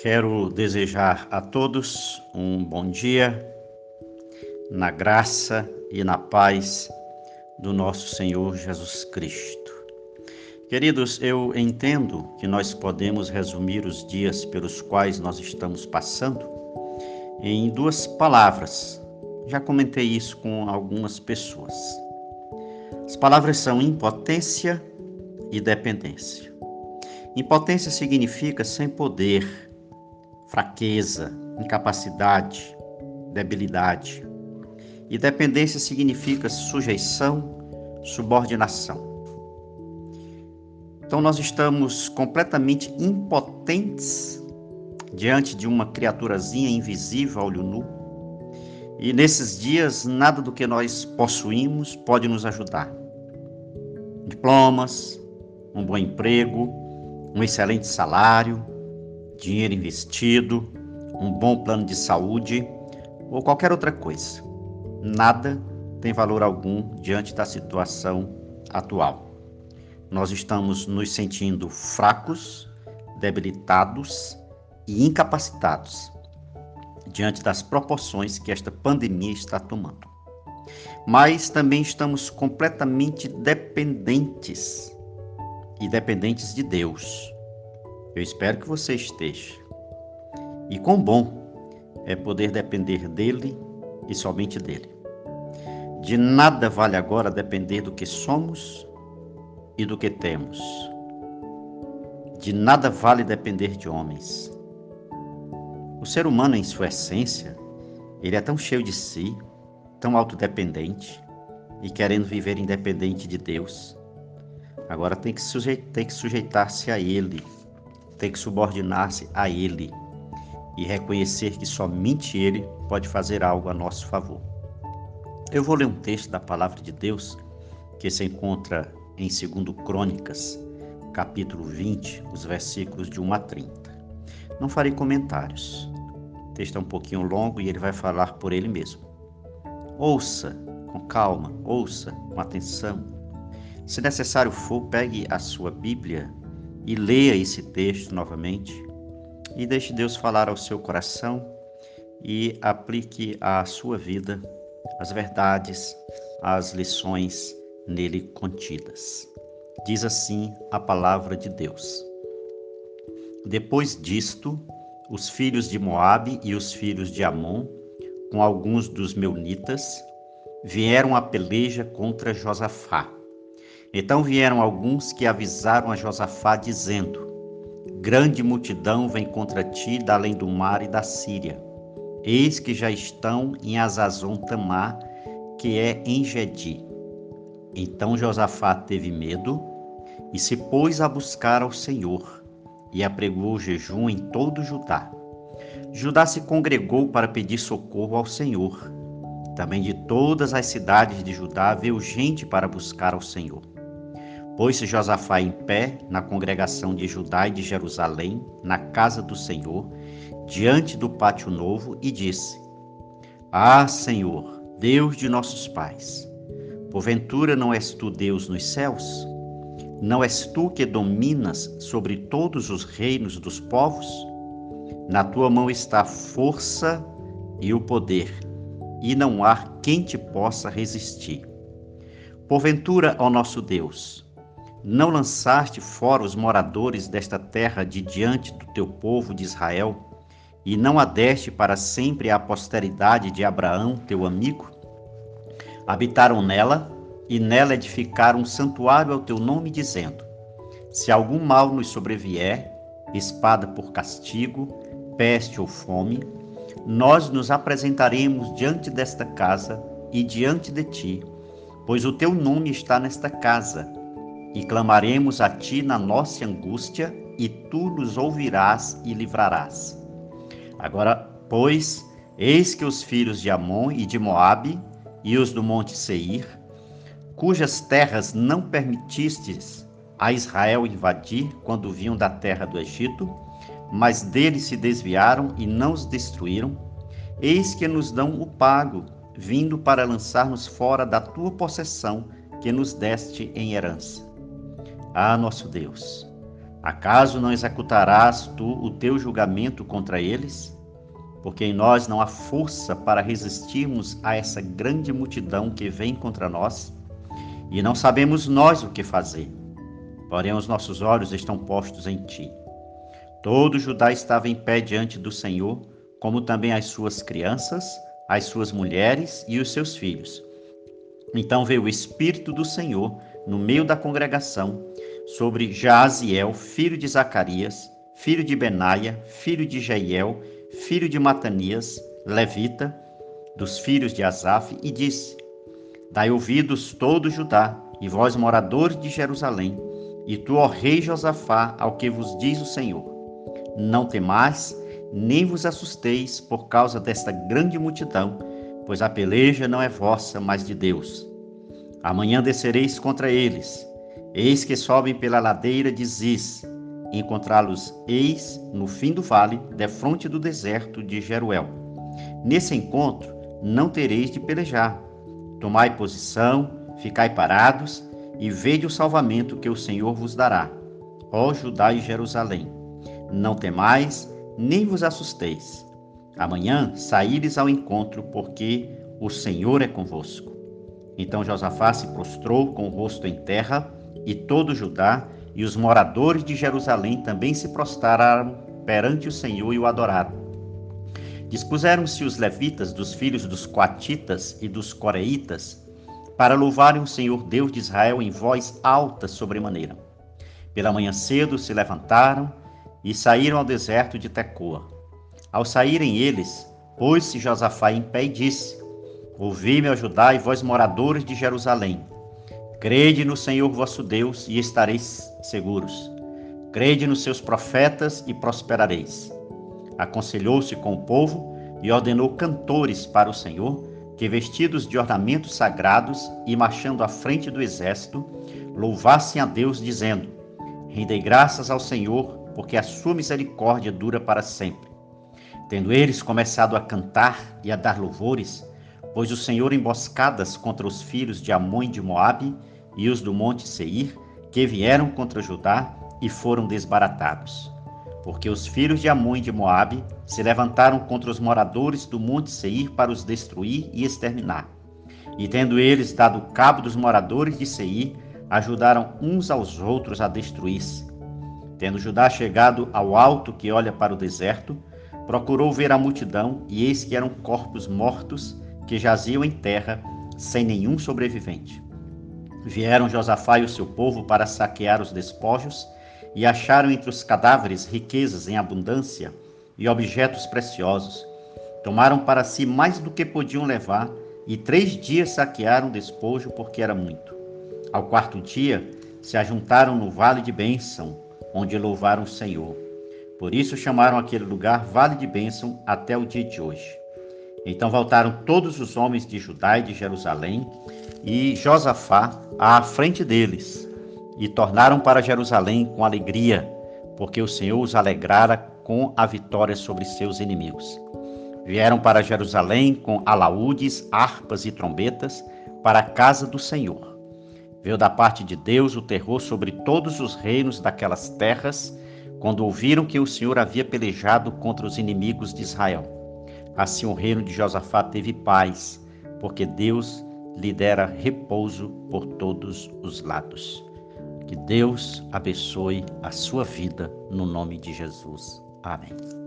Quero desejar a todos um bom dia, na graça e na paz do nosso Senhor Jesus Cristo. Queridos, eu entendo que nós podemos resumir os dias pelos quais nós estamos passando em duas palavras. Já comentei isso com algumas pessoas. As palavras são impotência e dependência. Impotência significa sem poder, fraqueza, incapacidade, debilidade. E dependência significa sujeição, subordinação. Então nós estamos completamente impotentes diante de uma criaturazinha invisível olho nu. E nesses dias, nada do que nós possuímos pode nos ajudar. Diplomas, um bom emprego, um excelente salário, dinheiro investido, um bom plano de saúde ou qualquer outra coisa. Nada tem valor algum diante da situação atual. Nós estamos nos sentindo fracos, debilitados e incapacitados diante das proporções que esta pandemia está tomando. Mas também estamos completamente dependentes e dependentes de Deus. Eu espero que você esteja. E quão bom é poder depender dele e somente dele. De nada vale agora depender do que somos e do que temos. De nada vale depender de homens. O ser humano, em sua essência, ele é tão cheio de si, tão autodependente e querendo viver independente de Deus. Agora tem que, sujeitar-se a Ele tem que subordinar-se a Ele e reconhecer que somente Ele pode fazer algo a nosso favor. Eu vou ler um texto da palavra de Deus que se encontra em 2 Crônicas, capítulo 20, os versículos de 1 a 30. Não farei comentários. O texto é um pouquinho longo e ele vai falar por ele mesmo. Ouça com calma, ouça com atenção. Se necessário for, pegue a sua Bíblia e leia esse texto novamente e deixe Deus falar ao seu coração e aplique à sua vida as verdades, as lições nele contidas. Diz assim a palavra de Deus. Depois disto, os filhos de Moabe e os filhos de Amon, com alguns dos meunitas, vieram a peleja contra Josafá então vieram alguns que avisaram a Josafá, dizendo: Grande multidão vem contra ti da além do mar e da Síria. Eis que já estão em Azazon Tamar, que é em Gedi. Então Josafá teve medo e se pôs a buscar ao Senhor e apregou o jejum em todo Judá. Judá se congregou para pedir socorro ao Senhor. Também de todas as cidades de Judá veio gente para buscar ao Senhor. Pôs-se Josafá em pé na congregação de Judá e de Jerusalém, na casa do Senhor, diante do pátio novo, e disse: Ah, Senhor, Deus de nossos pais, porventura não és tu Deus nos céus? Não és tu que dominas sobre todos os reinos dos povos? Na tua mão está a força e o poder, e não há quem te possa resistir. Porventura, ó nosso Deus, não lançaste fora os moradores desta terra de diante do teu povo de Israel, e não adeste para sempre a posteridade de Abraão, teu amigo? Habitaram nela, e nela edificaram um santuário ao teu nome, dizendo: Se algum mal nos sobrevier, espada por castigo, peste ou fome, nós nos apresentaremos diante desta casa e diante de ti, pois o teu nome está nesta casa e clamaremos a ti na nossa angústia, e tu nos ouvirás e livrarás. Agora, pois, eis que os filhos de Amon e de Moabe e os do monte Seir, cujas terras não permitistes a Israel invadir quando vinham da terra do Egito, mas deles se desviaram e não os destruíram, eis que nos dão o pago, vindo para lançar-nos fora da tua possessão que nos deste em herança. Ah, nosso Deus, Acaso não executarás tu o teu julgamento contra eles? Porque em nós não há força para resistirmos a essa grande multidão que vem contra nós, e não sabemos nós o que fazer. Porém, os nossos olhos estão postos em ti. Todo Judá estava em pé diante do Senhor, como também as suas crianças, as suas mulheres e os seus filhos. Então veio o Espírito do Senhor no meio da congregação sobre Jaaziel, filho de Zacarias, filho de Benaia, filho de Jeiel, filho de Matanias, levita, dos filhos de Asaf, e disse: Dai ouvidos todo Judá, e vós moradores de Jerusalém, e tu, ó rei Josafá, ao que vos diz o Senhor. Não temais, nem vos assusteis por causa desta grande multidão, pois a peleja não é vossa, mas de Deus. Amanhã descereis contra eles, Eis que sobem pela ladeira de Ziz. Encontrá-los eis no fim do vale, defronte do deserto de Jeruel. Nesse encontro não tereis de pelejar. Tomai posição, ficai parados e vede o salvamento que o Senhor vos dará. Ó Judá e Jerusalém, não temais, nem vos assusteis. Amanhã saíres ao encontro, porque o Senhor é convosco. Então Josafá se prostrou com o rosto em terra e todo Judá e os moradores de Jerusalém também se prostraram perante o Senhor e o adoraram. Dispuseram-se os levitas dos filhos dos coatitas e dos coreitas para louvarem o Senhor Deus de Israel em voz alta sobremaneira. Pela manhã cedo se levantaram e saíram ao deserto de Tecoa. Ao saírem eles, pôs-se Josafá em pé e disse: Ouvi-me, Judá e vós moradores de Jerusalém. Crede no Senhor vosso Deus e estareis seguros. Crede nos seus profetas e prosperareis. Aconselhou-se com o povo e ordenou cantores para o Senhor, que vestidos de ornamentos sagrados e marchando à frente do exército, louvassem a Deus, dizendo: Rendei graças ao Senhor, porque a sua misericórdia dura para sempre. Tendo eles começado a cantar e a dar louvores, Pôs o Senhor emboscadas contra os filhos de Amon e de Moabe e os do monte Seir, que vieram contra Judá e foram desbaratados. Porque os filhos de Amon e de Moabe se levantaram contra os moradores do monte Seir para os destruir e exterminar. E tendo eles dado cabo dos moradores de Seir, ajudaram uns aos outros a destruir-se. Tendo Judá chegado ao alto que olha para o deserto, procurou ver a multidão, e eis que eram corpos mortos que jaziam em terra sem nenhum sobrevivente. Vieram Josafá e o seu povo para saquear os despojos e acharam entre os cadáveres riquezas em abundância e objetos preciosos. Tomaram para si mais do que podiam levar e três dias saquearam o despojo porque era muito. Ao quarto dia se ajuntaram no vale de Bênção, onde louvaram o Senhor. Por isso chamaram aquele lugar Vale de Bênção até o dia de hoje. Então voltaram todos os homens de Judá e de Jerusalém e Josafá à frente deles e tornaram para Jerusalém com alegria, porque o Senhor os alegrara com a vitória sobre seus inimigos. Vieram para Jerusalém com alaúdes, harpas e trombetas para a casa do Senhor. Veio da parte de Deus o terror sobre todos os reinos daquelas terras, quando ouviram que o Senhor havia pelejado contra os inimigos de Israel. Assim o reino de Josafá teve paz, porque Deus lhe dera repouso por todos os lados. Que Deus abençoe a sua vida no nome de Jesus. Amém.